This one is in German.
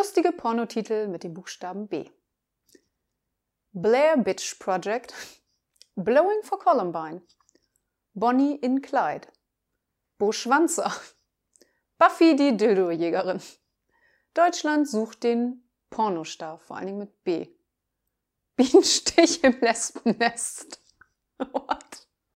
Lustige Pornotitel mit dem Buchstaben B. Blair Bitch Project, Blowing for Columbine, Bonnie in Clyde, Bo Schwanzer, Buffy die Dildo-Jägerin. Deutschland sucht den Pornostar, vor allen Dingen mit B. Bienenstich im Lesbennest. What?